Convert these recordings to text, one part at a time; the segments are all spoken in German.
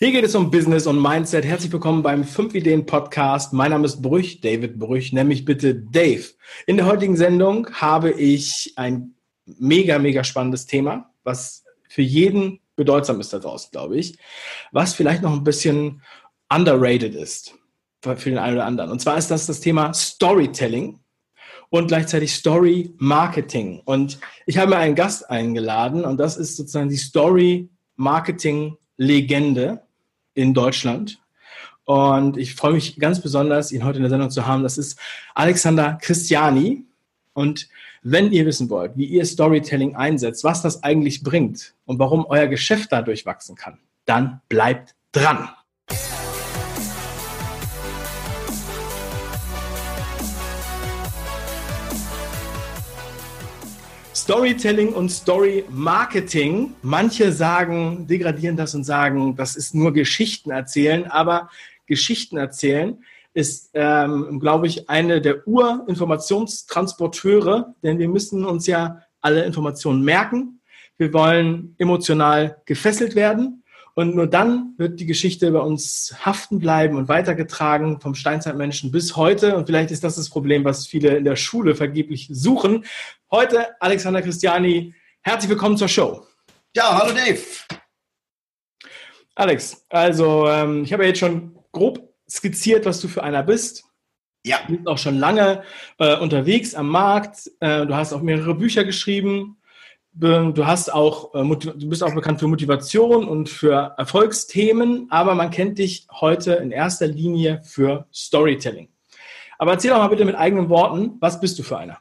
Hier geht es um Business und Mindset. Herzlich willkommen beim 5 Ideen Podcast. Mein Name ist Brüch, David Brüch, nämlich bitte Dave. In der heutigen Sendung habe ich ein mega, mega spannendes Thema, was für jeden bedeutsam ist da draußen, glaube ich, was vielleicht noch ein bisschen underrated ist für den einen oder anderen. Und zwar ist das das Thema Storytelling und gleichzeitig Story Marketing. Und ich habe mir einen Gast eingeladen und das ist sozusagen die Story Marketing Legende in Deutschland. Und ich freue mich ganz besonders, ihn heute in der Sendung zu haben. Das ist Alexander Christiani. Und wenn ihr wissen wollt, wie ihr Storytelling einsetzt, was das eigentlich bringt und warum euer Geschäft dadurch wachsen kann, dann bleibt dran. Storytelling und Story Marketing. Manche sagen, degradieren das und sagen, das ist nur Geschichten erzählen, aber Geschichten erzählen ist, ähm, glaube ich, eine der Urinformationstransporteure, denn wir müssen uns ja alle Informationen merken. Wir wollen emotional gefesselt werden und nur dann wird die Geschichte bei uns haften bleiben und weitergetragen vom Steinzeitmenschen bis heute. Und vielleicht ist das das Problem, was viele in der Schule vergeblich suchen. Heute Alexander Christiani. Herzlich willkommen zur Show. Ja, hallo Dave. Alex, also ähm, ich habe ja jetzt schon grob skizziert, was du für einer bist. Ja. Du bist auch schon lange äh, unterwegs am Markt. Äh, du hast auch mehrere Bücher geschrieben. Du hast auch, äh, du bist auch bekannt für Motivation und für Erfolgsthemen, aber man kennt dich heute in erster Linie für Storytelling. Aber erzähl doch mal bitte mit eigenen Worten, was bist du für einer?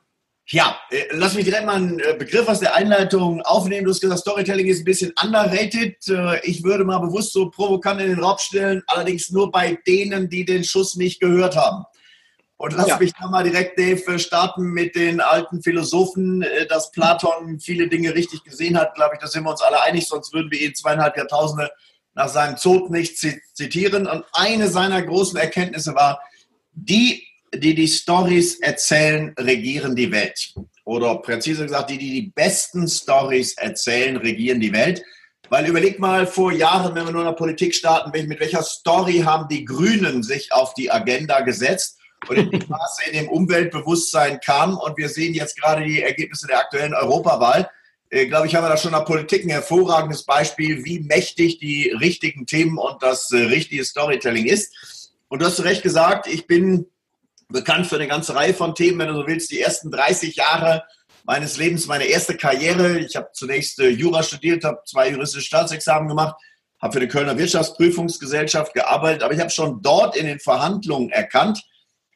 Ja, äh, lass mich direkt mal einen äh, Begriff aus der Einleitung aufnehmen. Du hast gesagt, Storytelling ist ein bisschen underrated. Ich würde mal bewusst so provokant in den Raum stellen, allerdings nur bei denen, die den Schuss nicht gehört haben. Und lass ja. mich da mal direkt, Dave, starten mit den alten Philosophen, äh, dass Platon viele Dinge richtig gesehen hat. Glaube ich, da sind wir uns alle einig, sonst würden wir ihn zweieinhalb Jahrtausende nach seinem Tod nicht zitieren. Und eine seiner großen Erkenntnisse war, die, die die Stories erzählen, regieren die Welt. Oder präziser gesagt, die, die die besten Stories erzählen, regieren die Welt. Weil überleg mal vor Jahren, wenn wir nur in der Politik starten, mit welcher Story haben die Grünen sich auf die Agenda gesetzt? Und in dem Maße in dem Umweltbewusstsein kam. Und wir sehen jetzt gerade die Ergebnisse der aktuellen Europawahl. Äh, glaube ich, haben wir da schon der Politik ein hervorragendes Beispiel, wie mächtig die richtigen Themen und das äh, richtige Storytelling ist. Und du hast recht gesagt, ich bin bekannt für eine ganze Reihe von Themen, wenn du so willst, die ersten 30 Jahre meines Lebens, meine erste Karriere. Ich habe zunächst äh, Jura studiert, habe zwei juristische Staatsexamen gemacht, habe für die Kölner Wirtschaftsprüfungsgesellschaft gearbeitet, aber ich habe schon dort in den Verhandlungen erkannt,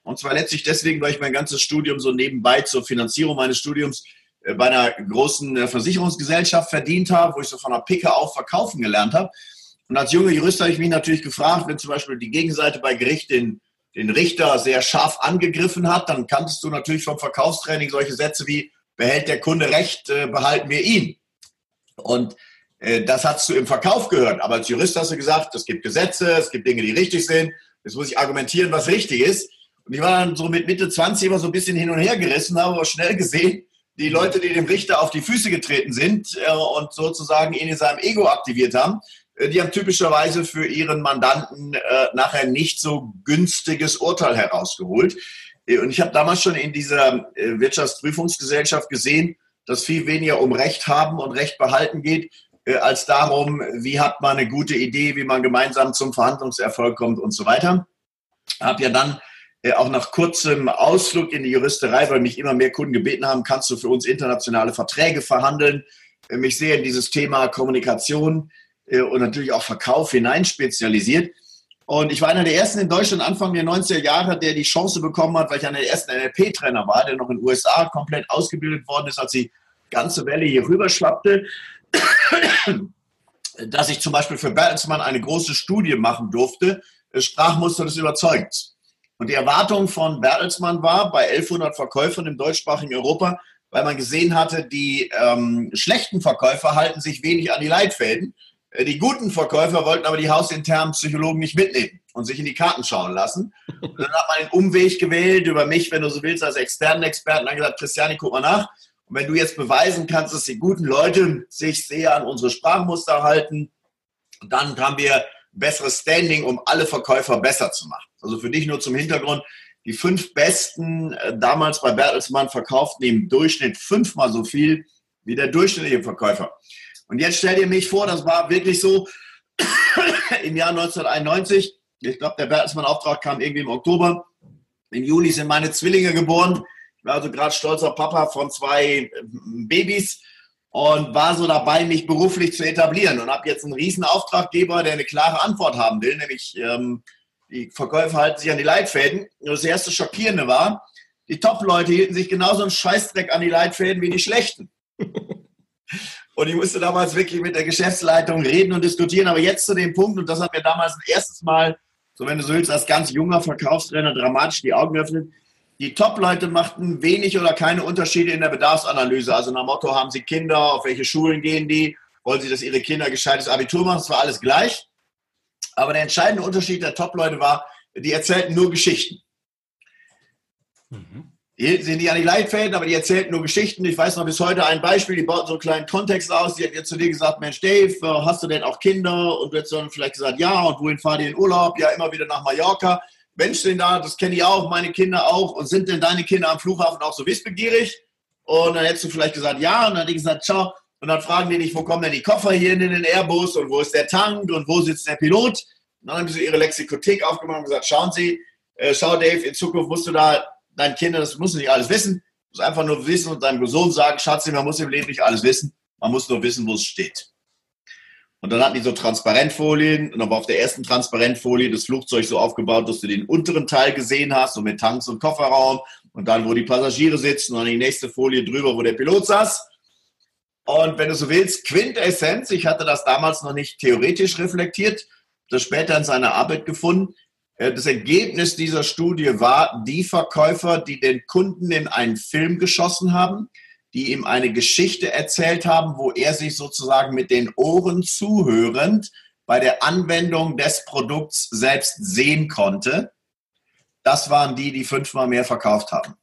und zwar letztlich deswegen, weil ich mein ganzes Studium so nebenbei zur Finanzierung meines Studiums äh, bei einer großen äh, Versicherungsgesellschaft verdient habe, wo ich so von der Picke auf verkaufen gelernt habe. Und als junger Jurist habe ich mich natürlich gefragt, wenn zum Beispiel die Gegenseite bei Gericht den, den Richter sehr scharf angegriffen hat, dann kanntest du natürlich vom Verkaufstraining solche Sätze wie, behält der Kunde recht, äh, behalten wir ihn. Und das hast du im Verkauf gehört. Aber als Jurist hast du gesagt, es gibt Gesetze, es gibt Dinge, die richtig sind. Jetzt muss ich argumentieren, was richtig ist. Und ich war dann so mit Mitte 20 immer so ein bisschen hin und her gerissen, habe aber schnell gesehen, die Leute, die dem Richter auf die Füße getreten sind äh, und sozusagen ihn in seinem Ego aktiviert haben, äh, die haben typischerweise für ihren Mandanten äh, nachher nicht so günstiges Urteil herausgeholt. Äh, und ich habe damals schon in dieser äh, Wirtschaftsprüfungsgesellschaft gesehen, dass viel weniger um Recht haben und Recht behalten geht, äh, als darum, wie hat man eine gute Idee, wie man gemeinsam zum Verhandlungserfolg kommt und so weiter. Habe ja dann auch nach kurzem Ausflug in die Juristerei, weil mich immer mehr Kunden gebeten haben, kannst du für uns internationale Verträge verhandeln, äh, mich sehr in dieses Thema Kommunikation äh, und natürlich auch Verkauf hinein spezialisiert. Und ich war einer der ersten in Deutschland Anfang der 90er Jahre, der die Chance bekommen hat, weil ich einer der ersten NLP-Trainer war, der noch in den USA komplett ausgebildet worden ist, als die ganze Welle hier rüber schwappte, dass ich zum Beispiel für Bertelsmann eine große Studie machen durfte, Sprachmuster des Überzeugens. Und die Erwartung von Bertelsmann war bei 1100 Verkäufern im deutschsprachigen Europa, weil man gesehen hatte, die ähm, schlechten Verkäufer halten sich wenig an die Leitfäden. Äh, die guten Verkäufer wollten aber die hausinternen Psychologen nicht mitnehmen und sich in die Karten schauen lassen. Und dann hat man den Umweg gewählt über mich, wenn du so willst, als externen Experten, dann gesagt, Christiane, guck mal nach. Und wenn du jetzt beweisen kannst, dass die guten Leute sich sehr an unsere Sprachmuster halten, dann haben wir besseres Standing, um alle Verkäufer besser zu machen. Also für dich nur zum Hintergrund, die fünf besten äh, damals bei Bertelsmann verkauften im Durchschnitt fünfmal so viel wie der durchschnittliche Verkäufer. Und jetzt stell dir mich vor, das war wirklich so im Jahr 1991. Ich glaube, der Bertelsmann-Auftrag kam irgendwie im Oktober. Im Juli sind meine Zwillinge geboren. Ich war also gerade stolzer Papa von zwei äh, Babys und war so dabei, mich beruflich zu etablieren und habe jetzt einen riesen Auftraggeber, der eine klare Antwort haben will, nämlich ähm, die Verkäufer halten sich an die Leitfäden. Und das erste Schockierende war, die Top-Leute hielten sich genauso einen Scheißdreck an die Leitfäden wie die Schlechten. und ich musste damals wirklich mit der Geschäftsleitung reden und diskutieren. Aber jetzt zu dem Punkt, und das hat mir damals ein erstes Mal, so wenn du so willst, als ganz junger Verkaufstrainer dramatisch die Augen geöffnet. Die Top-Leute machten wenig oder keine Unterschiede in der Bedarfsanalyse. Also nach Motto, haben sie Kinder, auf welche Schulen gehen die, wollen sie, dass ihre Kinder gescheites Abitur machen, das war alles gleich. Aber der entscheidende Unterschied der Top-Leute war, die erzählten nur Geschichten. Mhm. Die sind nicht an die Leitfäden, aber die erzählten nur Geschichten. Ich weiß noch bis heute ein Beispiel, die bauten so einen kleinen Kontext aus. Die hat jetzt zu dir gesagt, Mensch Dave, äh, hast du denn auch Kinder? Und du hättest dann vielleicht gesagt, ja, und wohin fahrt ihr in Urlaub? Ja, immer wieder nach Mallorca. Mensch, denn da, das kenne ich auch, meine Kinder auch. Und sind denn deine Kinder am Flughafen auch so wissbegierig? Und dann hättest du vielleicht gesagt, ja. Und dann hätte ich gesagt, ciao. Und dann fragen die dich, wo kommen denn die Koffer hier in den Airbus und wo ist der Tank und wo sitzt der Pilot? Und dann haben sie ihre Lexikothek aufgemacht und gesagt, schauen Sie, äh, schau Dave, in Zukunft musst du da deinen Kindern, das musst du nicht alles wissen, du musst einfach nur wissen und deinem Sohn sagen, Schatzi, man muss im Leben nicht alles wissen, man muss nur wissen, wo es steht. Und dann hatten die so Transparentfolien und aber auf der ersten Transparentfolie das Flugzeug so aufgebaut, dass du den unteren Teil gesehen hast, so mit Tanks und Kofferraum und dann, wo die Passagiere sitzen und dann die nächste Folie drüber, wo der Pilot saß. Und wenn du so willst, Quintessenz, ich hatte das damals noch nicht theoretisch reflektiert, das später in seiner Arbeit gefunden. Äh, das Ergebnis dieser Studie war, die Verkäufer, die den Kunden in einen Film geschossen haben, die ihm eine Geschichte erzählt haben, wo er sich sozusagen mit den Ohren zuhörend bei der Anwendung des Produkts selbst sehen konnte. Das waren die, die fünfmal mehr verkauft haben.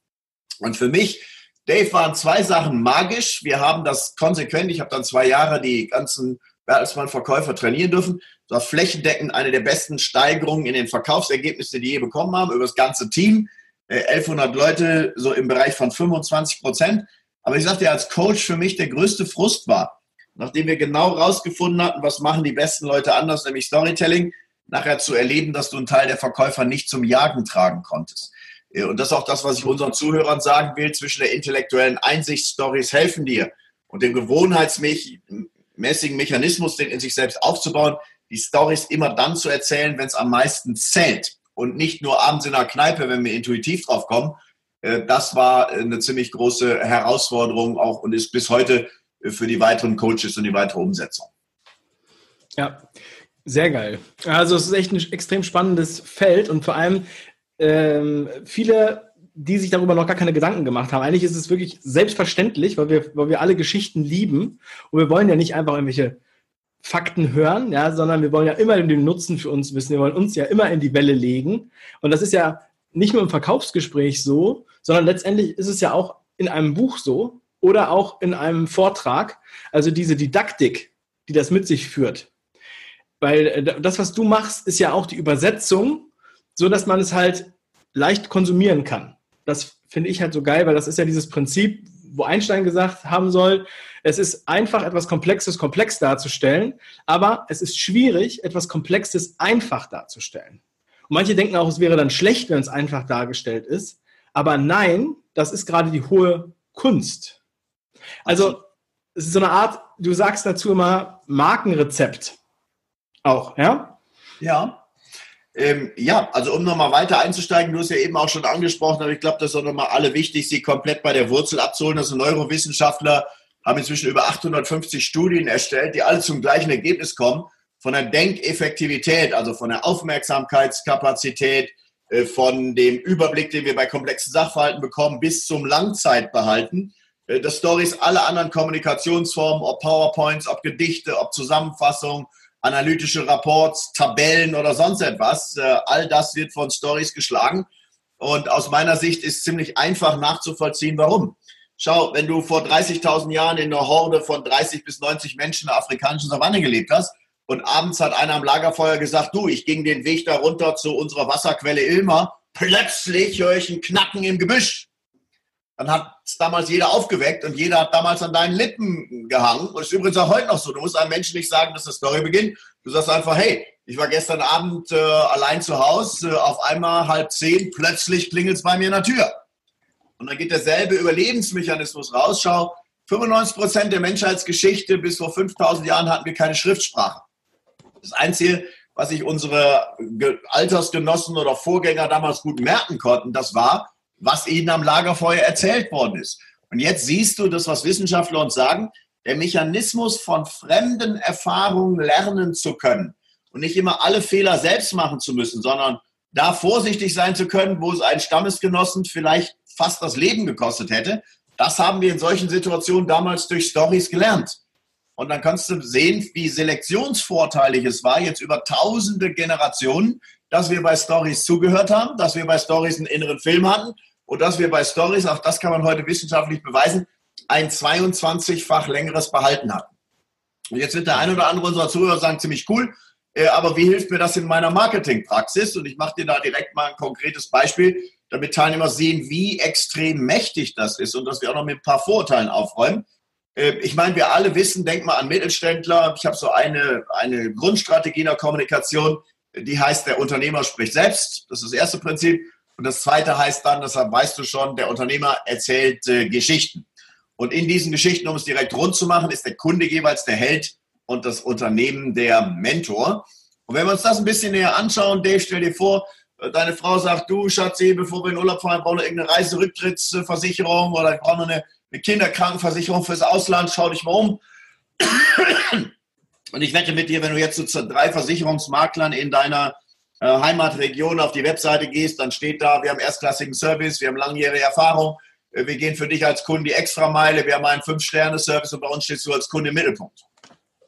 Und für mich Dave, waren zwei Sachen magisch. Wir haben das konsequent, ich habe dann zwei Jahre die ganzen Bertelsmann-Verkäufer trainieren dürfen. Das war flächendeckend eine der besten Steigerungen in den Verkaufsergebnissen, die je bekommen haben, über das ganze Team. 1100 äh, Leute, so im Bereich von 25 Prozent. Aber ich sagte als Coach für mich der größte Frust war, nachdem wir genau rausgefunden hatten, was machen die besten Leute anders, nämlich Storytelling, nachher zu erleben, dass du einen Teil der Verkäufer nicht zum Jagen tragen konntest. Und das ist auch das, was ich unseren Zuhörern sagen will, zwischen der intellektuellen Einsicht, Stories helfen dir und dem gewohnheitsmäßigen Mechanismus, den in sich selbst aufzubauen, die Stories immer dann zu erzählen, wenn es am meisten zählt und nicht nur abends in der Kneipe, wenn wir intuitiv drauf kommen. Äh, das war eine ziemlich große Herausforderung auch und ist bis heute für die weiteren Coaches und die weitere Umsetzung. Ja, sehr geil. Also es ist echt ein extrem spannendes Feld und vor allem ähm, viele, die sich darüber noch gar keine Gedanken gemacht haben. Eigentlich ist es wirklich selbstverständlich, weil wir, weil wir alle Geschichten lieben und wir wollen ja nicht einfach irgendwelche Fakten hören, ja, sondern wir wollen ja immer den Nutzen für uns wissen. Wir wollen uns ja immer in die Welle legen. Und das ist ja nicht nur im Verkaufsgespräch so, sondern letztendlich ist es ja auch in einem Buch so oder auch in einem Vortrag. Also diese Didaktik, die das mit sich führt. Weil äh, das, was du machst, ist ja auch die Übersetzung so dass man es halt leicht konsumieren kann. Das finde ich halt so geil, weil das ist ja dieses Prinzip, wo Einstein gesagt haben soll, es ist einfach, etwas Komplexes komplex darzustellen, aber es ist schwierig, etwas Komplexes einfach darzustellen. Und manche denken auch, es wäre dann schlecht, wenn es einfach dargestellt ist. Aber nein, das ist gerade die hohe Kunst. Also, es ist so eine Art, du sagst dazu immer Markenrezept. Auch, ja? Ja. Ähm, ja, also um nochmal weiter einzusteigen, du hast ja eben auch schon angesprochen, aber ich glaube, das ist auch nochmal alle wichtig, sie komplett bei der Wurzel abzuholen. Also Neurowissenschaftler haben inzwischen über 850 Studien erstellt, die alle zum gleichen Ergebnis kommen. Von der Denkeffektivität, also von der Aufmerksamkeitskapazität, äh, von dem Überblick, den wir bei komplexen Sachverhalten bekommen, bis zum Langzeitbehalten. Äh, dass Stories alle anderen Kommunikationsformen, ob PowerPoints, ob Gedichte, ob Zusammenfassungen, analytische Rapports, Tabellen oder sonst etwas. Äh, all das wird von Stories geschlagen. Und aus meiner Sicht ist ziemlich einfach nachzuvollziehen, warum. Schau, wenn du vor 30.000 Jahren in einer Horde von 30 bis 90 Menschen in der afrikanischen Savanne gelebt hast, und abends hat einer am Lagerfeuer gesagt, du, ich ging den Weg da runter zu unserer Wasserquelle Ilmer, plötzlich höre ich ein Knacken im Gebüsch. Dann hat es damals jeder aufgeweckt und jeder hat damals an deinen Lippen gehangen. Und ist übrigens auch heute noch so. Du musst einem Menschen nicht sagen, dass die Story beginnt. Du sagst einfach, hey, ich war gestern Abend äh, allein zu Hause, äh, auf einmal halb zehn, plötzlich klingelt es bei mir in der Tür. Und dann geht derselbe Überlebensmechanismus raus. Schau, 95 Prozent der Menschheitsgeschichte bis vor 5000 Jahren hatten wir keine Schriftsprache. Das Einzige, was sich unsere Altersgenossen oder Vorgänger damals gut merken konnten, das war, was ihnen am Lagerfeuer erzählt worden ist. Und jetzt siehst du das, was Wissenschaftler uns sagen, der Mechanismus von fremden Erfahrungen lernen zu können und nicht immer alle Fehler selbst machen zu müssen, sondern da vorsichtig sein zu können, wo es einen Stammesgenossen vielleicht fast das Leben gekostet hätte. Das haben wir in solchen Situationen damals durch Stories gelernt. Und dann kannst du sehen, wie selektionsvorteilig es war, jetzt über tausende Generationen, dass wir bei Stories zugehört haben, dass wir bei Stories einen inneren Film hatten und dass wir bei Stories, auch das kann man heute wissenschaftlich beweisen, ein 22-fach längeres Behalten hatten. Und jetzt wird der ein oder andere unserer Zuhörer sagen, ziemlich cool, äh, aber wie hilft mir das in meiner Marketingpraxis? Und ich mache dir da direkt mal ein konkretes Beispiel, damit Teilnehmer sehen, wie extrem mächtig das ist und dass wir auch noch mit ein paar Vorurteilen aufräumen. Äh, ich meine, wir alle wissen, denk mal an Mittelständler. Ich habe so eine, eine Grundstrategie in der Kommunikation, die heißt, der Unternehmer spricht selbst. Das ist das erste Prinzip. Und das zweite heißt dann, deshalb weißt du schon, der Unternehmer erzählt äh, Geschichten. Und in diesen Geschichten, um es direkt rund zu machen, ist der Kunde jeweils der Held und das Unternehmen der Mentor. Und wenn wir uns das ein bisschen näher anschauen, Dave, stell dir vor, äh, deine Frau sagt, du Schatzi, bevor wir in Urlaub fahren, brauchen wir irgendeine Reiserücktrittsversicherung oder ich brauche eine eine Kinderkrankenversicherung fürs Ausland, schau dich mal um. Und ich wette mit dir, wenn du jetzt zu drei Versicherungsmaklern in deiner äh, Heimatregion auf die Webseite gehst, dann steht da, wir haben erstklassigen Service, wir haben langjährige Erfahrung, äh, wir gehen für dich als Kunde die Extrameile, wir haben einen Fünf-Sterne-Service und bei uns stehst du als Kunde im Mittelpunkt.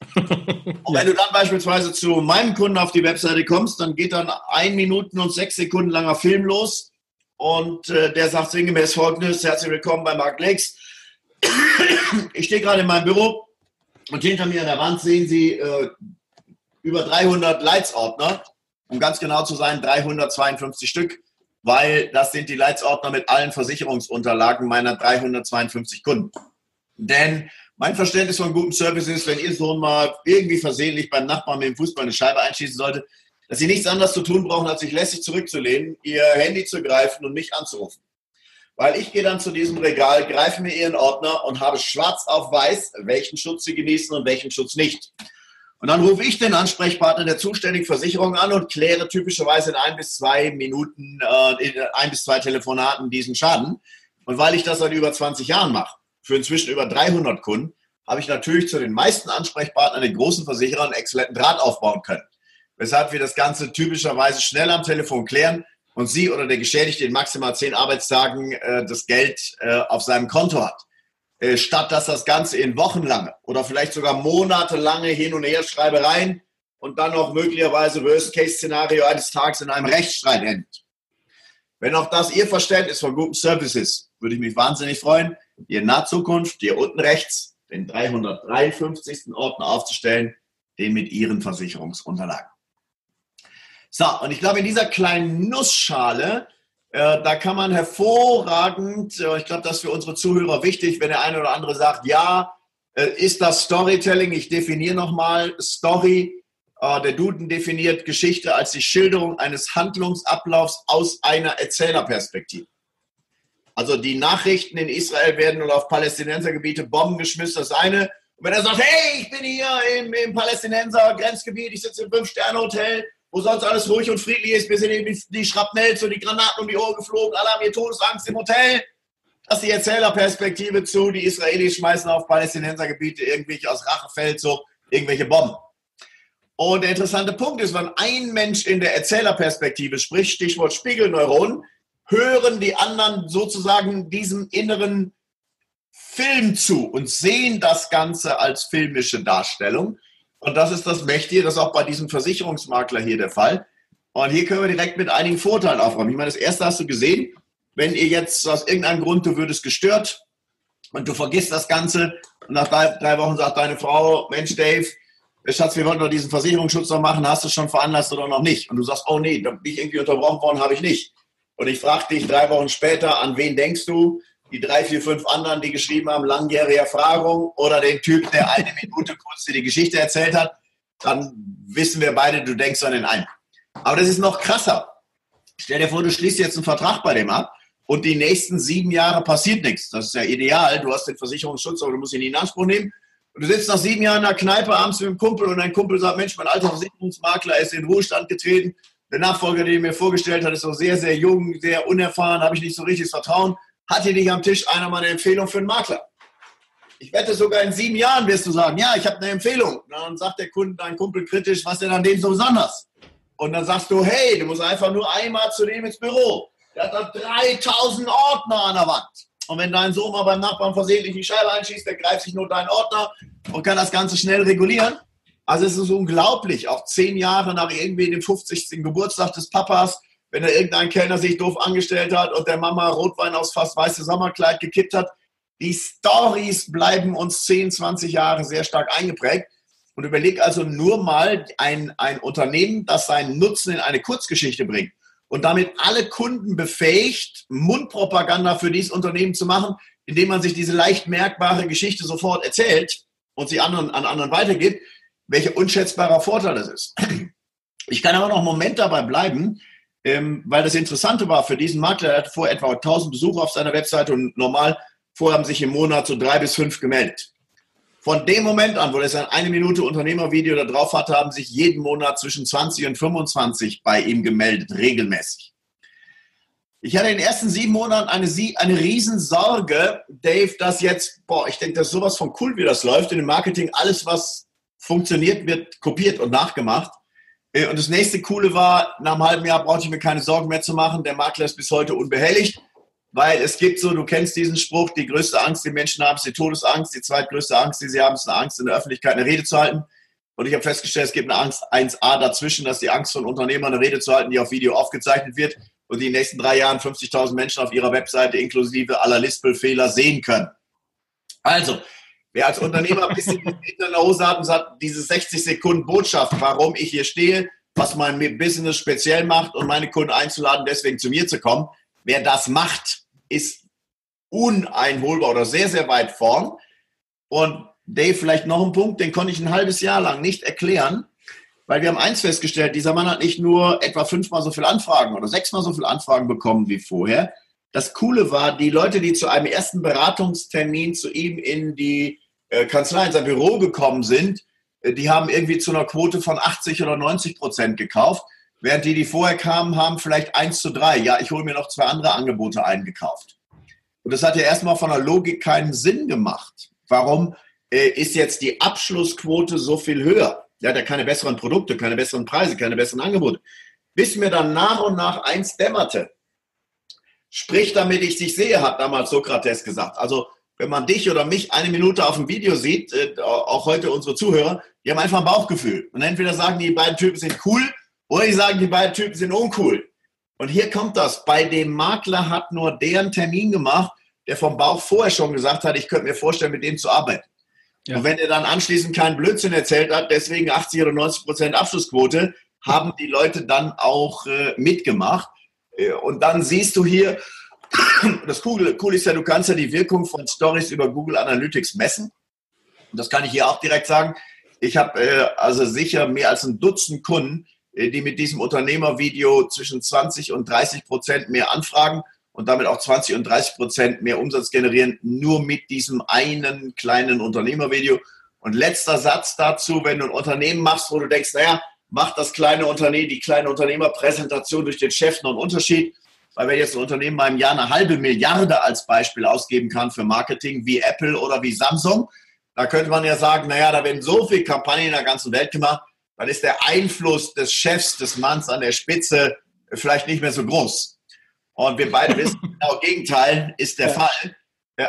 und wenn du dann beispielsweise zu meinem Kunden auf die Webseite kommst, dann geht dann ein Minuten und sechs Sekunden langer Film los und äh, der sagt sinngemäß folgendes, herzlich willkommen bei Mark Lakes. Ich stehe gerade in meinem Büro und hinter mir an der Wand sehen Sie äh, über 300 Leitsordner, um ganz genau zu sein, 352 Stück, weil das sind die Leitsordner mit allen Versicherungsunterlagen meiner 352 Kunden. Denn mein Verständnis von gutem Service ist, wenn Ihr Sohn mal irgendwie versehentlich beim Nachbarn mit dem Fußball eine Scheibe einschießen sollte, dass Sie nichts anderes zu tun brauchen, als sich lässig zurückzulehnen, Ihr Handy zu greifen und mich anzurufen. Weil ich gehe dann zu diesem Regal, greife mir ihren Ordner und habe schwarz auf weiß, welchen Schutz sie genießen und welchen Schutz nicht. Und dann rufe ich den Ansprechpartner der zuständigen Versicherung an und kläre typischerweise in ein bis zwei Minuten, äh, in ein bis zwei Telefonaten diesen Schaden. Und weil ich das seit über 20 Jahren mache, für inzwischen über 300 Kunden, habe ich natürlich zu den meisten Ansprechpartnern, den großen Versicherern, einen exzellenten Draht aufbauen können. Weshalb wir das Ganze typischerweise schnell am Telefon klären und sie oder der Geschädigte in maximal zehn Arbeitstagen äh, das Geld äh, auf seinem Konto hat. Äh, statt dass das Ganze in wochenlange oder vielleicht sogar monatelange Hin- und Herschreibereien und dann noch möglicherweise Worst-Case-Szenario eines Tages in einem Rechtsstreit endet. Wenn auch das Ihr Verständnis von guten Services würde ich mich wahnsinnig freuen, hier in naher Zukunft, hier unten rechts, den 353. Ordner aufzustellen, den mit Ihren Versicherungsunterlagen. So, und ich glaube, in dieser kleinen Nussschale, äh, da kann man hervorragend, äh, ich glaube, das ist für unsere Zuhörer wichtig, wenn der eine oder andere sagt, ja, äh, ist das Storytelling? Ich definiere nochmal Story. Äh, der Duden definiert Geschichte als die Schilderung eines Handlungsablaufs aus einer Erzählerperspektive. Also die Nachrichten in Israel werden oder auf Palästinensergebiete Bomben geschmissen, das eine. Und wenn er sagt, hey, ich bin hier im, im Palästinenser Grenzgebiet, ich sitze im Fünf-Sterne-Hotel, wo sonst alles ruhig und friedlich ist, bis in die, die Schrapnells und die Granaten um die Ohren geflogen, alle haben ihr Todesangst im Hotel. Das ist die Erzählerperspektive zu, die Israelis schmeißen auf Palästinensergebiete irgendwelche aus Rachefeldzug, irgendwelche Bomben. Und der interessante Punkt ist, wenn ein Mensch in der Erzählerperspektive spricht, Stichwort Spiegelneuronen, hören die anderen sozusagen diesem inneren Film zu und sehen das Ganze als filmische Darstellung. Und das ist das Mächtige, das ist auch bei diesem Versicherungsmakler hier der Fall. Und hier können wir direkt mit einigen Vorteilen aufräumen. Ich meine, das erste hast du gesehen, wenn ihr jetzt aus irgendeinem Grund, du würdest gestört und du vergisst das Ganze und nach drei, drei Wochen sagt deine Frau, Mensch Dave, Schatz, wir wollten doch diesen Versicherungsschutz noch machen, hast du schon veranlasst oder noch nicht? Und du sagst, oh nee, bin ich irgendwie unterbrochen worden, habe ich nicht. Und ich frage dich drei Wochen später, an wen denkst du? Die drei, vier, fünf anderen, die geschrieben haben, langjährige Erfahrung oder den Typ, der eine Minute kurz dir die Geschichte erzählt hat, dann wissen wir beide, du denkst an den einen. Aber das ist noch krasser. Stell dir vor, du schließt jetzt einen Vertrag bei dem ab und die nächsten sieben Jahre passiert nichts. Das ist ja ideal. Du hast den Versicherungsschutz, aber du musst ihn in Anspruch nehmen. Und du sitzt nach sieben Jahren in der Kneipe abends mit dem Kumpel und dein Kumpel sagt, Mensch, mein alter Versicherungsmakler ist in den Ruhestand getreten. Der Nachfolger, den er mir vorgestellt hat, ist noch sehr, sehr jung, sehr unerfahren, habe ich nicht so richtiges Vertrauen. Hat hier nicht am Tisch einer mal eine Empfehlung für einen Makler? Ich wette sogar in sieben Jahren wirst du sagen, ja, ich habe eine Empfehlung. dann sagt der Kunde, dein Kumpel kritisch, was denn an dem so besonders? Und dann sagst du, hey, du musst einfach nur einmal zu dem ins Büro. Der hat da 3000 Ordner an der Wand. Und wenn dein Sohn mal beim Nachbarn versehentlich die Scheibe einschießt, der greift sich nur deinen Ordner und kann das Ganze schnell regulieren. Also es ist unglaublich, auch zehn Jahre nach irgendwie dem 50. Geburtstag des Papas, wenn da irgendein Kellner sich doof angestellt hat und der Mama Rotwein aus fast weißes Sommerkleid gekippt hat. Die Stories bleiben uns 10, 20 Jahre sehr stark eingeprägt. Und überleg also nur mal ein, ein Unternehmen, das seinen Nutzen in eine Kurzgeschichte bringt und damit alle Kunden befähigt, Mundpropaganda für dieses Unternehmen zu machen, indem man sich diese leicht merkbare Geschichte sofort erzählt und sie anderen, an anderen weitergibt, welcher unschätzbarer Vorteil das ist. Ich kann aber noch einen Moment dabei bleiben, ähm, weil das Interessante war für diesen Makler, er hatte vor etwa 1000 Besucher auf seiner Webseite und normal vorher haben sich im Monat so drei bis fünf gemeldet. Von dem Moment an, wo er sein eine Minute Unternehmervideo da drauf hatte, haben sich jeden Monat zwischen 20 und 25 bei ihm gemeldet, regelmäßig. Ich hatte in den ersten sieben Monaten eine, eine Riesensorge, Dave, dass jetzt, boah, ich denke, das ist sowas von cool, wie das läuft. In dem Marketing, alles, was funktioniert, wird kopiert und nachgemacht. Äh, und das nächste Coole war, nach einem halben Jahr brauchte ich mir keine Sorgen mehr zu machen. Der Makler ist bis heute unbehelligt. Weil es gibt so, du kennst diesen Spruch, die größte Angst, die Menschen haben, ist die Todesangst. Die zweitgrößte Angst, die sie haben, ist eine Angst, in der Öffentlichkeit eine Rede zu halten. Und ich habe festgestellt, es gibt eine Angst 1a dazwischen, dass die Angst von Unternehmern, eine Rede zu halten, die auf Video aufgezeichnet wird und die in den nächsten drei Jahren 50.000 Menschen auf ihrer Webseite inklusive aller Lispelfehler sehen können. Also, wer als Unternehmer ein bisschen in der Hose hat und sagt, diese 60 Sekunden Botschaft, warum ich hier stehe, was mein Business speziell macht und meine Kunden einzuladen, deswegen zu mir zu kommen, wer das macht, ist uneinholbar oder sehr, sehr weit vorn. Und Dave, vielleicht noch ein Punkt, den konnte ich ein halbes Jahr lang nicht erklären, weil wir haben eins festgestellt, dieser Mann hat nicht nur etwa fünfmal so viele Anfragen oder sechsmal so viele Anfragen bekommen wie vorher. Das Coole war, die Leute, die zu einem ersten Beratungstermin zu ihm in die Kanzlei, in sein Büro gekommen sind, äh, die haben irgendwie zu einer Quote von 80 oder 90 Prozent gekauft. Während die, die vorher kamen, haben vielleicht eins zu drei. Ja, ich hole mir noch zwei andere Angebote eingekauft. Und das hat ja erstmal von der Logik keinen Sinn gemacht. Warum äh, ist jetzt die Abschlussquote so viel höher? Der hat ja keine besseren Produkte, keine besseren Preise, keine besseren Angebote. Bis mir dann nach und nach eins dämmerte. Sprich, damit ich dich sehe, hat damals Sokrates gesagt. Also, wenn man dich oder mich eine Minute auf dem Video sieht, äh, auch heute unsere Zuhörer, die haben einfach ein Bauchgefühl. Und entweder sagen die beiden Typen sind cool oder die sagen, die beiden Typen sind uncool. Und hier kommt das. Bei dem Makler hat nur der einen Termin gemacht, der vom Bauch vorher schon gesagt hat, ich könnte mir vorstellen, mit dem zu arbeiten. Ja. Und wenn er dann anschließend keinen Blödsinn erzählt hat, deswegen 80 oder 90 Prozent Abschlussquote, haben die Leute dann auch äh, mitgemacht. Äh, und dann siehst du hier, das Coole, cool ist ja, du kannst ja die Wirkung von Stories über Google Analytics messen. Und das kann ich hier auch direkt sagen. Ich habe äh, also sicher mehr als ein Dutzend Kunden, äh, die mit diesem Unternehmervideo zwischen 20 und 30 Prozent mehr anfragen und damit auch 20 und 30 Prozent mehr Umsatz generieren, nur mit diesem einen kleinen Unternehmervideo. Und letzter Satz dazu, wenn du ein Unternehmen machst, wo du denkst, naja, macht das kleine Unternehmen, die kleine Unternehmerpräsentation durch den Chef noch einen Unterschied? Weil wenn jetzt ein Unternehmen mal im Jahr eine halbe Milliarde als Beispiel ausgeben kann für Marketing wie Apple oder wie Samsung, da könnte man ja sagen, naja, da werden so viele Kampagnen in der ganzen Welt gemacht, dann ist der Einfluss des Chefs, des Manns an der Spitze vielleicht nicht mehr so groß. Und wir beide wissen, genau Gegenteil ist der ja. Fall.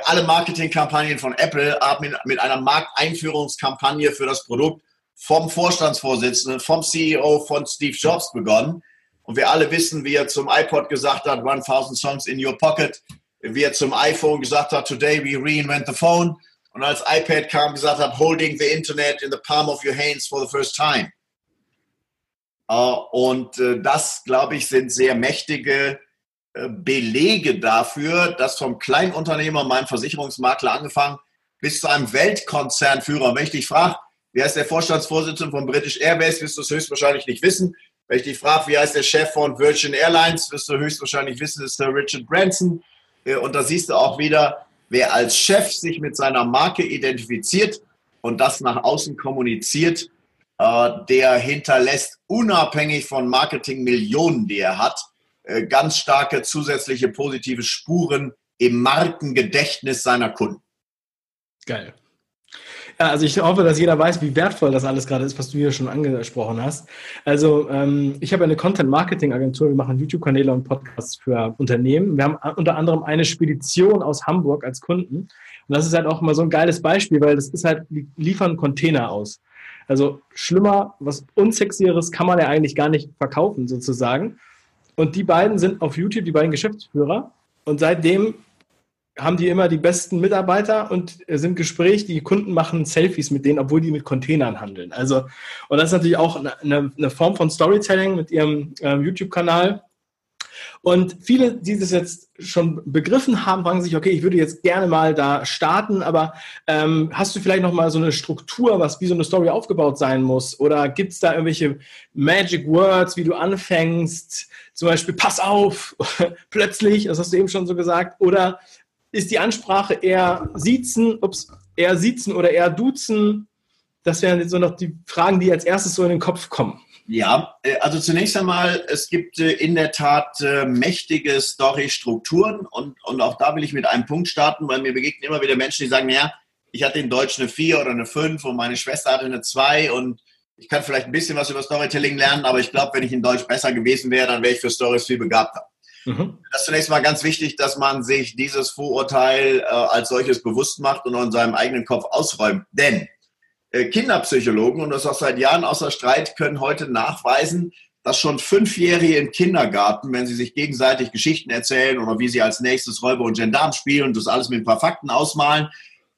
Alle Marketingkampagnen von Apple haben mit einer Markteinführungskampagne für das Produkt vom Vorstandsvorsitzenden, vom CEO von Steve Jobs begonnen. Und wir alle wissen, wie er zum iPod gesagt hat, 1000 Songs in your pocket, wie er zum iPhone gesagt hat, today we reinvent the phone und als iPad kam, gesagt hat, holding the Internet in the palm of your hands for the first time. Uh, und uh, das, glaube ich, sind sehr mächtige uh, Belege dafür, dass vom Kleinunternehmer, meinem Versicherungsmakler angefangen, bis zu einem Weltkonzernführer. Wenn ich dich frage, wie heißt der Vorstandsvorsitzende von British Airways, wirst du es höchstwahrscheinlich nicht wissen. Wenn ich dich frage, wie heißt der Chef von Virgin Airlines, wirst du höchstwahrscheinlich wissen, ist der Richard Branson. Und da siehst du auch wieder, wer als Chef sich mit seiner Marke identifiziert und das nach außen kommuniziert, äh, der hinterlässt unabhängig von Marketing-Millionen, die er hat, äh, ganz starke zusätzliche positive Spuren im Markengedächtnis seiner Kunden. Geil. Also ich hoffe, dass jeder weiß, wie wertvoll das alles gerade ist, was du hier schon angesprochen hast. Also ähm, ich habe eine Content-Marketing-Agentur, wir machen YouTube-Kanäle und Podcasts für Unternehmen. Wir haben unter anderem eine Spedition aus Hamburg als Kunden. Und das ist halt auch mal so ein geiles Beispiel, weil das ist halt, die liefern Container aus. Also schlimmer, was unsexieres kann man ja eigentlich gar nicht verkaufen sozusagen. Und die beiden sind auf YouTube, die beiden Geschäftsführer. Und seitdem haben die immer die besten Mitarbeiter und sind Gespräch. Die Kunden machen Selfies mit denen, obwohl die mit Containern handeln. Also, und das ist natürlich auch eine, eine Form von Storytelling mit ihrem äh, YouTube-Kanal. Und viele, die das jetzt schon begriffen haben, fragen sich, okay, ich würde jetzt gerne mal da starten, aber ähm, hast du vielleicht noch mal so eine Struktur, was wie so eine Story aufgebaut sein muss? Oder gibt es da irgendwelche Magic Words, wie du anfängst? Zum Beispiel, pass auf, plötzlich, das hast du eben schon so gesagt. Oder ist die Ansprache eher siezen, ups, eher siezen oder eher duzen? Das wären jetzt so noch die Fragen, die als erstes so in den Kopf kommen. Ja, äh, also zunächst einmal, es gibt äh, in der Tat äh, mächtige Story-Strukturen und, und auch da will ich mit einem Punkt starten, weil mir begegnen immer wieder Menschen, die sagen, naja, ich hatte in Deutsch eine 4 oder eine 5 und meine Schwester hatte eine 2 und ich kann vielleicht ein bisschen was über Storytelling lernen, aber ich glaube, wenn ich in Deutsch besser gewesen wäre, dann wäre ich für Stories viel begabter. Mhm. Das ist zunächst mal ganz wichtig, dass man sich dieses Vorurteil äh, als solches bewusst macht und in seinem eigenen Kopf ausräumt. Denn äh, Kinderpsychologen, und das auch seit Jahren außer Streit, können heute nachweisen, dass schon Fünfjährige im Kindergarten, wenn sie sich gegenseitig Geschichten erzählen oder wie sie als nächstes Räuber und Gendarm spielen und das alles mit ein paar Fakten ausmalen,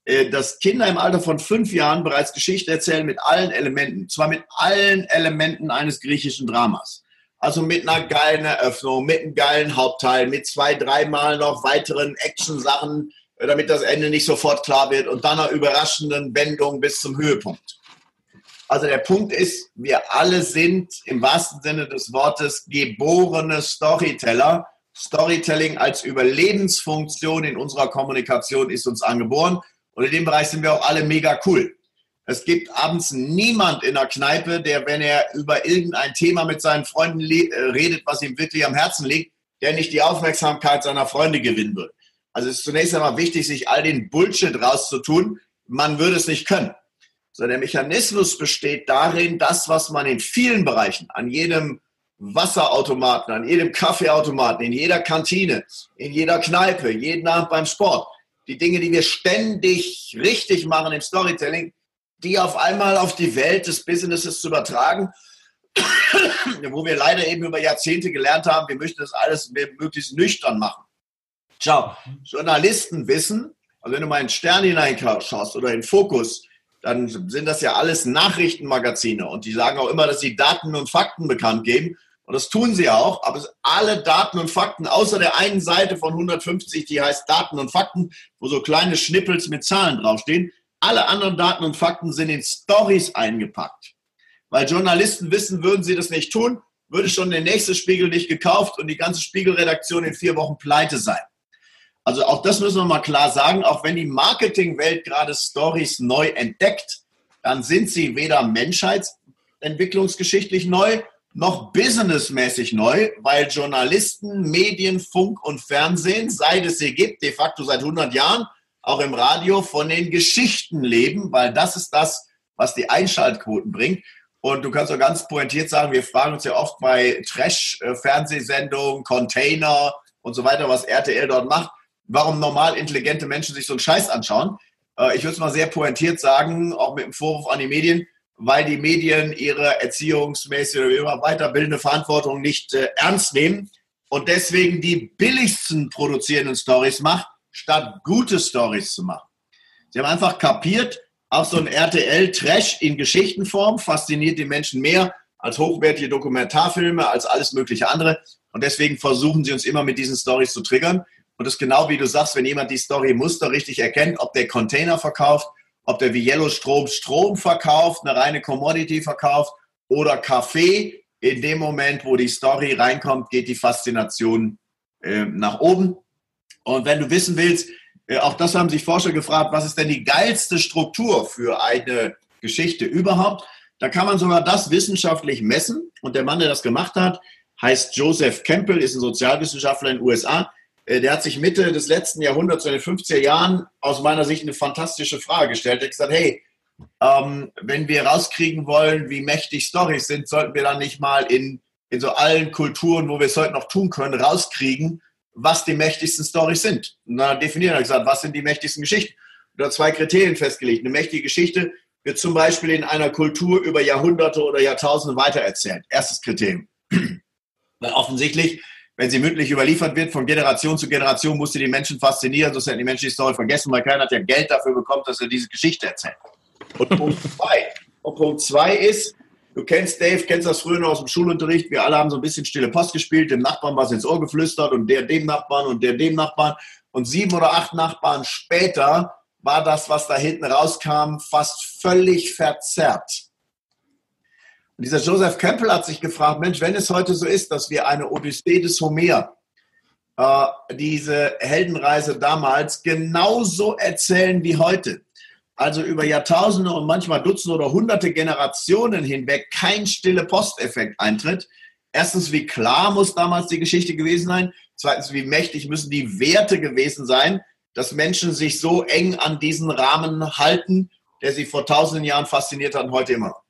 äh, dass Kinder im Alter von fünf Jahren bereits Geschichten erzählen mit allen Elementen, zwar mit allen Elementen eines griechischen Dramas. Also mit einer geilen Eröffnung, mit einem geilen Hauptteil, mit zwei, dreimal noch weiteren Action-Sachen, damit das Ende nicht sofort klar wird und dann einer überraschenden Wendung bis zum Höhepunkt. Also der Punkt ist, wir alle sind im wahrsten Sinne des Wortes geborene Storyteller. Storytelling als Überlebensfunktion in unserer Kommunikation ist uns angeboren und in dem Bereich sind wir auch alle mega cool. Es gibt abends niemand in der Kneipe, der, wenn er über irgendein Thema mit seinen Freunden äh, redet, was ihm wirklich am Herzen liegt, der nicht die Aufmerksamkeit seiner Freunde gewinnen wird. Also es ist zunächst einmal wichtig, sich all den Bullshit rauszutun. Man würde es nicht können. So, der Mechanismus besteht darin, das, was man in vielen Bereichen, an jedem Wasserautomaten, an jedem Kaffeeautomaten, in jeder Kantine, in jeder Kneipe, jeden Abend beim Sport, die Dinge, die wir ständig richtig machen im Storytelling, die auf einmal auf die Welt des Businesses zu übertragen, wo wir leider eben über Jahrzehnte gelernt haben, wir möchten das alles möglichst nüchtern machen. Schau, Journalisten wissen, also wenn du mal in Stern hineinschaust oder in Fokus, dann sind das ja alles Nachrichtenmagazine und die sagen auch immer, dass sie Daten und Fakten bekannt geben. Und das tun sie auch, aber alle Daten und Fakten, außer der einen Seite von 150, die heißt Daten und Fakten, wo so kleine Schnippels mit Zahlen draufstehen, alle anderen Daten und Fakten sind in Stories eingepackt. Weil Journalisten wissen, würden sie das nicht tun, würde schon der nächste Spiegel nicht gekauft und die ganze Spiegelredaktion in vier Wochen pleite sein. Also auch das müssen wir mal klar sagen, auch wenn die Marketingwelt gerade Stories neu entdeckt, dann sind sie weder menschheitsentwicklungsgeschichtlich neu noch businessmäßig neu, weil Journalisten, Medien, Funk und Fernsehen, seit es sie gibt, de facto seit 100 Jahren, auch im Radio von den Geschichten leben, weil das ist das, was die Einschaltquoten bringt. Und du kannst auch ganz pointiert sagen, wir fragen uns ja oft bei Trash-Fernsehsendungen, Container und so weiter, was RTL dort macht, warum normal intelligente Menschen sich so einen Scheiß anschauen. Äh, ich würde es mal sehr pointiert sagen, auch mit dem Vorwurf an die Medien, weil die Medien ihre erziehungsmäßige oder immer weiterbildende Verantwortung nicht äh, ernst nehmen und deswegen die billigsten produzierenden Stories macht, statt gute Stories zu machen. Sie haben einfach kapiert, auch so ein RTL-Trash in Geschichtenform fasziniert die Menschen mehr als hochwertige Dokumentarfilme, als alles mögliche andere. Und deswegen versuchen sie uns immer mit diesen Stories zu triggern. Und das ist genau wie du sagst, wenn jemand die Story-Muster richtig erkennt, ob der Container verkauft, ob der wie Yellowstrom Strom verkauft, eine reine Commodity verkauft oder Kaffee, in dem Moment, wo die Story reinkommt, geht die Faszination äh, nach oben. Und wenn du wissen willst, äh, auch das haben sich Forscher gefragt, was ist denn die geilste Struktur für eine Geschichte überhaupt? Da kann man sogar das wissenschaftlich messen. Und der Mann, der das gemacht hat, heißt Joseph Campbell, ist ein Sozialwissenschaftler in den USA. Äh, der hat sich Mitte des letzten Jahrhunderts, in den 50er Jahren, aus meiner Sicht eine fantastische Frage gestellt. Er hat gesagt, hey, ähm, wenn wir rauskriegen wollen, wie mächtig Stories sind, sollten wir dann nicht mal in, in so allen Kulturen, wo wir es heute noch tun können, rauskriegen, was die mächtigsten Stories sind. Und dann definieren er gesagt, was sind die mächtigsten Geschichten? Und zwei Kriterien festgelegt. Eine mächtige Geschichte wird zum Beispiel in einer Kultur über Jahrhunderte oder Jahrtausende weitererzählt. Erstes Kriterium. Weil offensichtlich, wenn sie mündlich überliefert wird, von Generation zu Generation, muss sie die Menschen faszinieren, sonst hätten die Menschen die Story vergessen, weil keiner hat ja Geld dafür bekommen, dass er diese Geschichte erzählt. Und Punkt zwei. Und Punkt zwei ist, du kennst Dave, kennst das früher noch aus dem Schulunterricht, wir alle haben so ein bisschen stille Post gespielt, dem Nachbarn was ins Ohr geflüstert und der dem Nachbarn und der dem Nachbarn. Und sieben oder acht Nachbarn später war das, was da hinten rauskam, fast völlig verzerrt. Und dieser Joseph Campbell hat sich gefragt, Mensch, wenn es heute so ist, dass wir eine Odyssee des Homer, äh, diese Heldenreise damals, genauso erzählen wie heute, also über Jahrtausende und manchmal Dutzende oder hunderte Generationen hinweg kein stille Posteffekt eintritt. Erstens, wie klar muss damals die Geschichte gewesen sein? Zweitens, wie mächtig müssen die Werte gewesen sein, dass Menschen sich so eng an diesen Rahmen halten, der sie vor tausenden Jahren fasziniert hat und heute immer noch.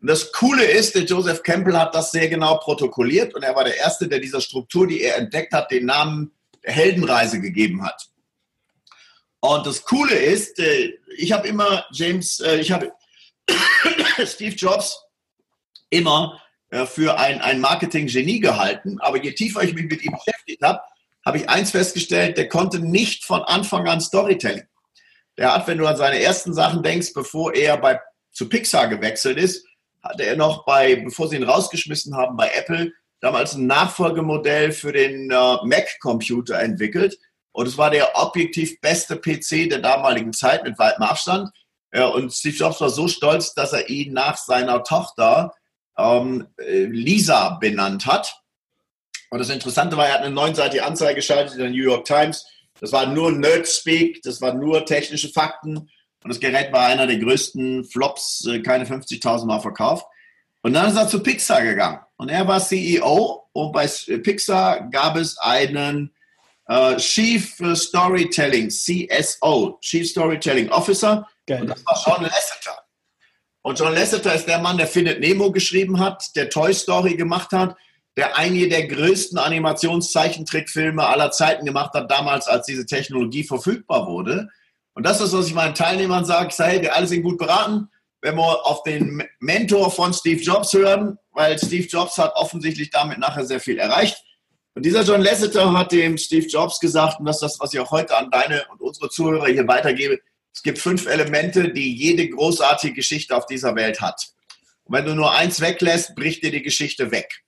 Und das Coole ist, der Joseph Campbell hat das sehr genau protokolliert und er war der Erste, der dieser Struktur, die er entdeckt hat, den Namen der Heldenreise gegeben hat. Und das Coole ist, äh, ich habe immer James, äh, ich habe Steve Jobs immer äh, für ein, ein Marketing-Genie gehalten. Aber je tiefer ich mich mit ihm beschäftigt habe, habe ich eins festgestellt, der konnte nicht von Anfang an Storytelling. Der hat, wenn du an seine ersten Sachen denkst, bevor er bei, zu Pixar gewechselt ist, hatte er noch bei, bevor sie ihn rausgeschmissen haben, bei Apple damals ein Nachfolgemodell für den äh, Mac-Computer entwickelt und es war der objektiv beste PC der damaligen Zeit mit weitem Abstand. Und Steve Jobs war so stolz, dass er ihn nach seiner Tochter ähm, äh, Lisa benannt hat. Und das Interessante war, er hat eine neunseitige Anzeige geschaltet in der New York Times. Das war nur Nerd-Speak, das war nur technische Fakten. Und das Gerät war einer der größten Flops, äh, keine 50.000 Mal verkauft. Und dann ist er zu Pixar gegangen. Und er war CEO. Und bei Pixar gab es einen äh, Chief Storytelling, CSO, Chief Storytelling Officer. Geil. Und das war John Lasseter. Und John Lasseter ist der Mann, der Findet Nemo geschrieben hat, der Toy Story gemacht hat, der einige der größten Animationszeichentrickfilme aller Zeiten gemacht hat, damals, als diese Technologie verfügbar wurde. Und das ist, was ich meinen Teilnehmern sage. Ich sage, hey, wir alle sind gut beraten, wenn wir auf den Mentor von Steve Jobs hören, weil Steve Jobs hat offensichtlich damit nachher sehr viel erreicht. Und dieser John Lasseter hat dem Steve Jobs gesagt, und das ist das, was ich auch heute an deine und unsere Zuhörer hier weitergebe, es gibt fünf Elemente, die jede großartige Geschichte auf dieser Welt hat. Und wenn du nur eins weglässt, bricht dir die Geschichte weg.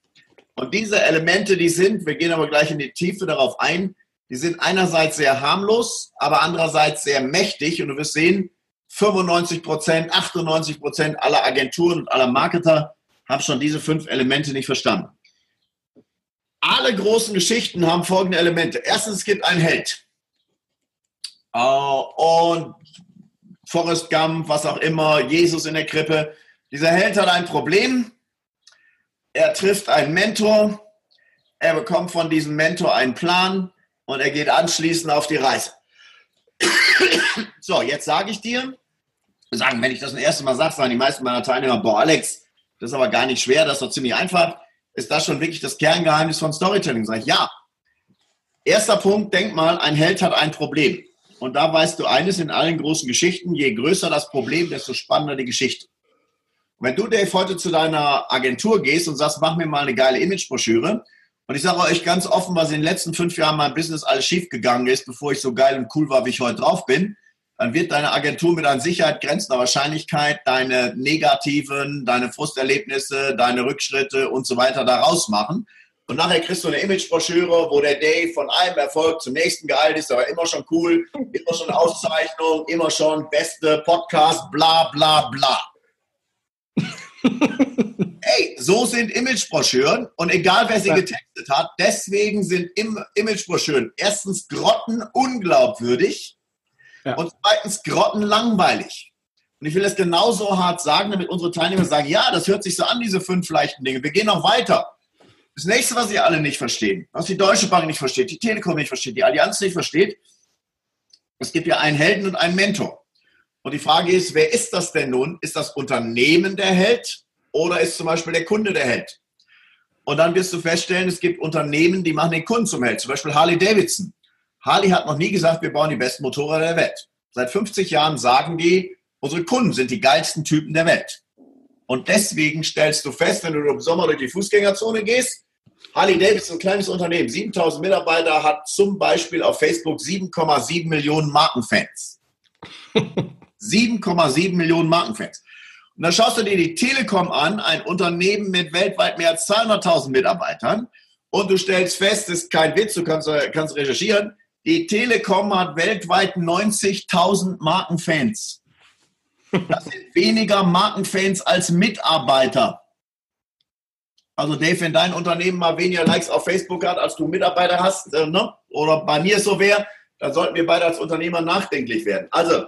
Und diese Elemente, die sind, wir gehen aber gleich in die Tiefe darauf ein, die sind einerseits sehr harmlos, aber andererseits sehr mächtig. Und du wirst sehen, 95 Prozent, 98 Prozent aller Agenturen und aller Marketer haben schon diese fünf Elemente nicht verstanden alle großen Geschichten haben folgende Elemente. Erstens, es gibt einen Held. Uh, und Forrest Gump, was auch immer, Jesus in der Krippe. Dieser Held hat ein Problem. Er trifft einen Mentor. Er bekommt von diesem Mentor einen Plan und er geht anschließend auf die Reise. so, jetzt sage ich dir, sagen, wenn ich das ein erstes Mal sage, sagen die meisten meiner Teilnehmer, boah, Alex, das ist aber gar nicht schwer, das ist doch ziemlich einfach ist das schon wirklich das Kerngeheimnis von Storytelling? Sag ich, ja. Erster Punkt, denk mal, ein Held hat ein Problem. Und da weißt du eines in allen großen Geschichten, je größer das Problem, desto spannender die Geschichte. Und wenn du, Dave, heute zu deiner Agentur gehst und sagst, mach mir mal eine geile Imagebroschüre, und ich sage euch ganz offen, was in den letzten fünf Jahren mein Business alles schief gegangen ist, bevor ich so geil und cool war, wie ich heute drauf bin. Dann wird deine Agentur mit an Sicherheit grenzender Wahrscheinlichkeit deine negativen, deine Frusterlebnisse, deine Rückschritte und so weiter daraus machen. Und nachher kriegst du eine Imagebroschüre, wo der Day von einem Erfolg zum nächsten geeilt ist, aber immer schon cool, immer schon Auszeichnung, immer schon beste Podcast, bla bla bla. Ey, so sind Imagebroschüren und egal wer sie getextet hat, deswegen sind Imagebroschüren erstens grotten unglaubwürdig ja. und zweitens grottenlangweilig. Und ich will das genauso hart sagen, damit unsere Teilnehmer sagen, ja, das hört sich so an, diese fünf leichten Dinge. Wir gehen noch weiter. Das nächste, was ihr alle nicht verstehen, was die Deutsche Bank nicht versteht, die Telekom nicht versteht, die Allianz nicht versteht, es gibt ja einen Helden und einen Mentor. Und die Frage ist, wer ist das denn nun? Ist das Unternehmen der Held oder ist zum Beispiel der Kunde der Held? Und dann wirst du feststellen, es gibt Unternehmen, die machen den Kunden zum Held. Zum Beispiel Harley Davidson. Harley hat noch nie gesagt, wir bauen die besten Motorräder der Welt. Seit 50 Jahren sagen die, unsere Kunden sind die geilsten Typen der Welt. Und deswegen stellst du fest, wenn du im Sommer durch die Fußgängerzone gehst, Harley Davidson, ein kleines Unternehmen, 7000 Mitarbeiter, hat zum Beispiel auf Facebook 7,7 Millionen Markenfans. 7,7 Millionen Markenfans. Und dann schaust du dir die Telekom an, ein Unternehmen mit weltweit mehr als 200.000 Mitarbeitern, und du stellst fest, das ist kein Witz, du kannst, kannst recherchieren, die Telekom hat weltweit 90.000 Markenfans. Das sind weniger Markenfans als Mitarbeiter. Also Dave, wenn dein Unternehmen mal weniger Likes auf Facebook hat, als du Mitarbeiter hast, äh, ne? oder bei mir so wäre, dann sollten wir beide als Unternehmer nachdenklich werden. Also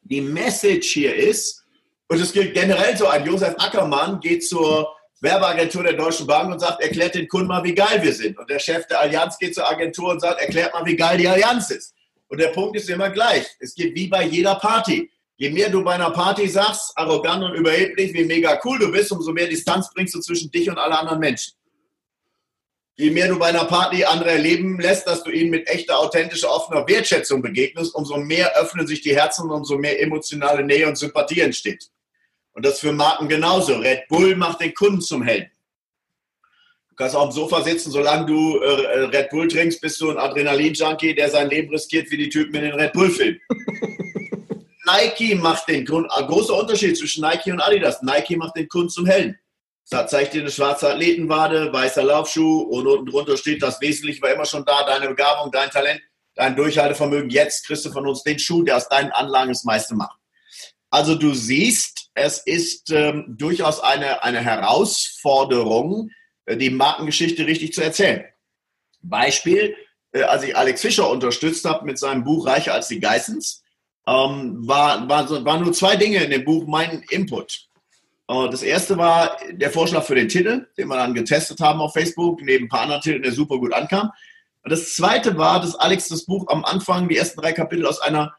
die Message hier ist, und es gilt generell so, ein Josef Ackermann geht zur Werbeagentur der Deutschen Bank und sagt, erklärt den Kunden mal, wie geil wir sind. Und der Chef der Allianz geht zur Agentur und sagt, erklärt mal, wie geil die Allianz ist. Und der Punkt ist immer gleich. Es geht wie bei jeder Party. Je mehr du bei einer Party sagst, arrogant und überheblich, wie mega cool du bist, umso mehr Distanz bringst du zwischen dich und alle anderen Menschen. Je mehr du bei einer Party andere erleben lässt, dass du ihnen mit echter, authentischer, offener Wertschätzung begegnest, umso mehr öffnen sich die Herzen und umso mehr emotionale Nähe und Sympathie entsteht. Und das für Marken genauso. Red Bull macht den Kunden zum Helden. Du kannst auf dem Sofa sitzen, solange du äh, Red Bull trinkst, bist du ein Adrenalin-Junkie, der sein Leben riskiert wie die Typen in den Red Bull-Filmen. Nike macht den Grund, ein großer Unterschied zwischen Nike und Adidas. Nike macht den Kunden zum Helden. Da zeigt dir eine schwarze Athletenwade, weißer Laufschuh und unten drunter steht, das Wesentliche war immer schon da, deine Begabung, dein Talent, dein Durchhaltevermögen. Jetzt kriegst du von uns den Schuh, der aus deinen Anlagen das meiste macht. Also du siehst, es ist ähm, durchaus eine, eine Herausforderung, äh, die Markengeschichte richtig zu erzählen. Beispiel, äh, als ich Alex Fischer unterstützt habe mit seinem Buch Reicher als die Geissens, ähm, war, war, waren nur zwei Dinge in dem Buch mein Input. Äh, das erste war der Vorschlag für den Titel, den wir dann getestet haben auf Facebook, neben ein paar anderen Titeln, der super gut ankam. Und das zweite war, dass Alex das Buch am Anfang, die ersten drei Kapitel, aus einer,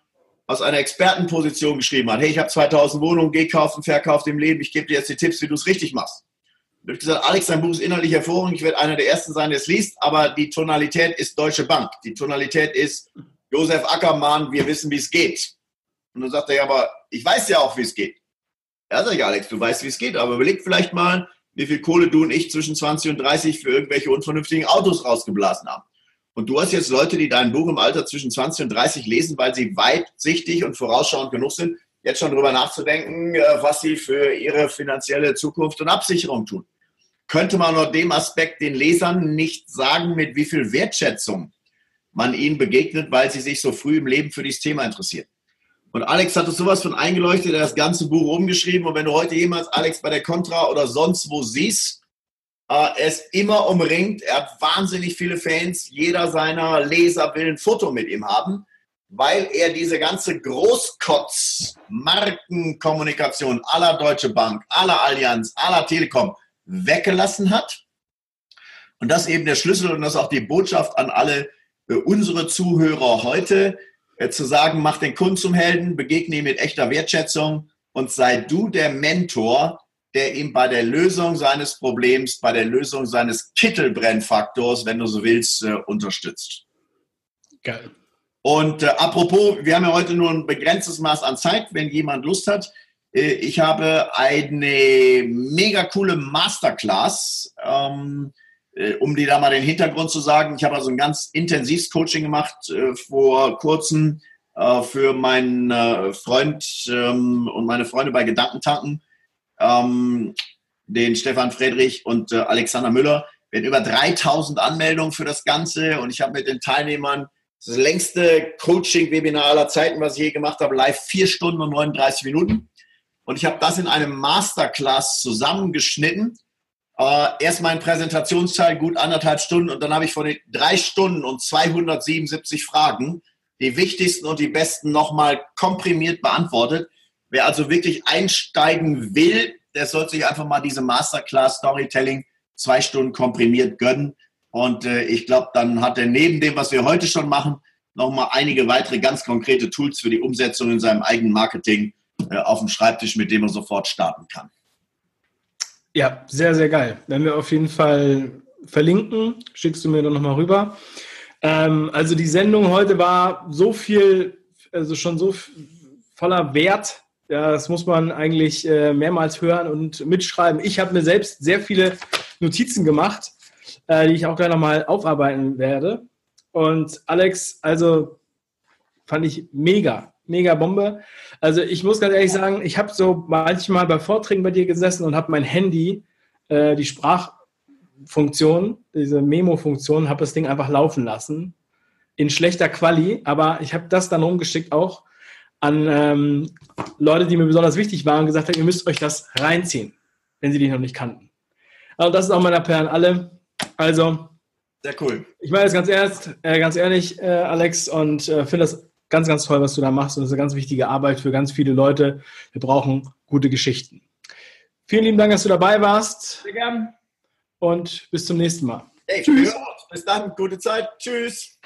aus einer Expertenposition geschrieben hat. Hey, ich habe 2000 Wohnungen gekauft und verkauft im Leben, ich gebe dir jetzt die Tipps, wie du es richtig machst. Und ich habe gesagt, Alex, dein Buch ist inhaltlich hervorragend, ich werde einer der Ersten sein, der es liest, aber die Tonalität ist Deutsche Bank. Die Tonalität ist Josef Ackermann, wir wissen, wie es geht. Und dann sagt er, ja, aber ich weiß ja auch, wie es geht. Ja, sag ich, Alex, du weißt, wie es geht, aber überleg vielleicht mal, wie viel Kohle du und ich zwischen 20 und 30 für irgendwelche unvernünftigen Autos rausgeblasen haben. Und du hast jetzt Leute, die dein Buch im Alter zwischen 20 und 30 lesen, weil sie weitsichtig und vorausschauend genug sind, jetzt schon darüber nachzudenken, äh, was sie für ihre finanzielle Zukunft und Absicherung tun. Könnte man unter dem Aspekt den Lesern nicht sagen, mit wie viel Wertschätzung man ihnen begegnet, weil sie sich so früh im Leben für dieses Thema interessieren. Und Alex hat es sowas von eingeleuchtet, er hat das ganze Buch umgeschrieben. Und wenn du heute jemals Alex bei der Contra oder sonst wo siehst, er ist immer umringt. Er hat wahnsinnig viele Fans. Jeder seiner Leser will ein Foto mit ihm haben, weil er diese ganze Großkotz-Markenkommunikation aller Deutsche Bank, aller Allianz, aller Telekom weggelassen hat. Und das ist eben der Schlüssel und das ist auch die Botschaft an alle äh, unsere Zuhörer heute äh, zu sagen, mach den Kunden zum Helden, begegne ihm mit echter Wertschätzung und sei du der Mentor, der ihm bei der Lösung seines Problems, bei der Lösung seines Kittelbrennfaktors, wenn du so willst, äh, unterstützt. Geil. Und äh, apropos, wir haben ja heute nur ein begrenztes Maß an Zeit, wenn jemand Lust hat. Äh, ich habe eine mega coole Masterclass. Ähm, äh, um dir da mal den Hintergrund zu sagen, ich habe also ein ganz intensives Coaching gemacht äh, vor kurzem, äh, für meinen äh, Freund ähm, und meine Freunde bei Gedankentanken, ähm, den Stefan Friedrich und äh, Alexander Müller. Wir hatten über 3000 Anmeldungen für das Ganze und ich habe mit den Teilnehmern das längste Coaching-Webinar aller Zeiten, was ich je gemacht habe, live vier Stunden und 39 Minuten. Und ich habe das in einem Masterclass zusammengeschnitten. Äh, erst mein Präsentationsteil, gut anderthalb Stunden, und dann habe ich von den drei Stunden und 277 Fragen die wichtigsten und die besten nochmal komprimiert beantwortet. Wer also wirklich einsteigen will, der sollte sich einfach mal diese Masterclass Storytelling zwei Stunden komprimiert gönnen. Und äh, ich glaube, dann hat er neben dem, was wir heute schon machen, nochmal einige weitere ganz konkrete Tools für die Umsetzung in seinem eigenen Marketing äh, auf dem Schreibtisch, mit dem er sofort starten kann. Ja, sehr, sehr geil. Wenn wir auf jeden Fall verlinken, schickst du mir dann nochmal rüber. Ähm, also die Sendung heute war so viel, also schon so voller Wert. Ja, das muss man eigentlich äh, mehrmals hören und mitschreiben. Ich habe mir selbst sehr viele Notizen gemacht, äh, die ich auch gleich nochmal aufarbeiten werde. Und Alex, also fand ich mega, mega Bombe. Also ich muss ganz ehrlich sagen, ich habe so manchmal bei Vorträgen bei dir gesessen und habe mein Handy, äh, die Sprach Funktion, diese Memo-Funktion, habe das Ding einfach laufen lassen. In schlechter Quali, aber ich habe das dann rumgeschickt auch an ähm, Leute, die mir besonders wichtig waren gesagt haben, ihr müsst euch das reinziehen, wenn sie dich noch nicht kannten. Also das ist auch mein Appell an alle. Also, sehr cool. Ich meine das ganz ernst, äh, ganz ehrlich, äh, Alex, und äh, finde das ganz, ganz toll, was du da machst. Und das ist eine ganz wichtige Arbeit für ganz viele Leute. Wir brauchen gute Geschichten. Vielen lieben Dank, dass du dabei warst. Sehr gern und bis zum nächsten Mal. Hey, Tschüss. Bis dann, gute Zeit. Tschüss.